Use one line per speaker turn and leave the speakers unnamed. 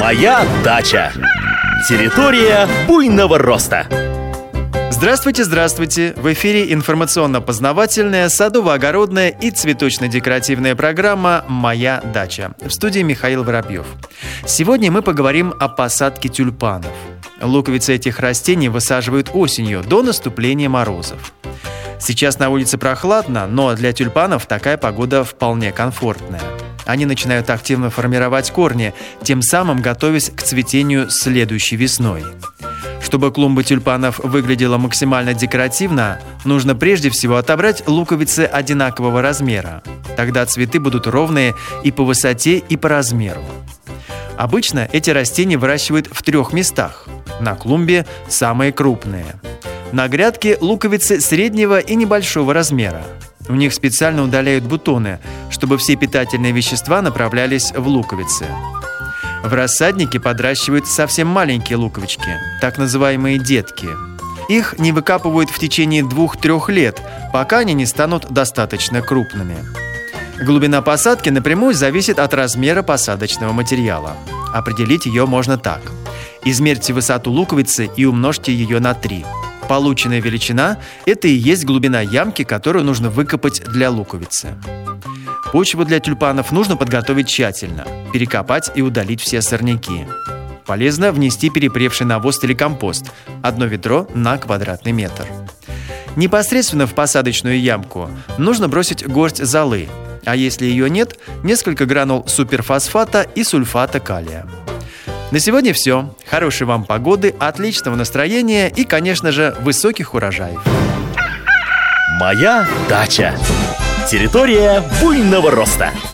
Моя дача. Территория буйного роста.
Здравствуйте, здравствуйте! В эфире информационно-познавательная, садово-огородная и цветочно-декоративная программа «Моя дача». В студии Михаил Воробьев. Сегодня мы поговорим о посадке тюльпанов. Луковицы этих растений высаживают осенью, до наступления морозов. Сейчас на улице прохладно, но для тюльпанов такая погода вполне комфортная. Они начинают активно формировать корни, тем самым готовясь к цветению следующей весной. Чтобы клумба тюльпанов выглядела максимально декоративно, нужно прежде всего отобрать луковицы одинакового размера. Тогда цветы будут ровные и по высоте, и по размеру. Обычно эти растения выращивают в трех местах. На клумбе самые крупные. На грядке луковицы среднего и небольшого размера. У них специально удаляют бутоны, чтобы все питательные вещества направлялись в луковицы. В рассаднике подращивают совсем маленькие луковички, так называемые детки. Их не выкапывают в течение двух-трех лет, пока они не станут достаточно крупными. Глубина посадки напрямую зависит от размера посадочного материала. Определить ее можно так. Измерьте высоту луковицы и умножьте ее на 3. Полученная величина – это и есть глубина ямки, которую нужно выкопать для луковицы. Почву для тюльпанов нужно подготовить тщательно, перекопать и удалить все сорняки. Полезно внести перепревший навоз или компост – одно ведро на квадратный метр. Непосредственно в посадочную ямку нужно бросить горсть золы, а если ее нет, несколько гранул суперфосфата и сульфата калия. На сегодня все. Хорошей вам погоды, отличного настроения и, конечно же, высоких урожаев.
Моя дача. Территория буйного роста.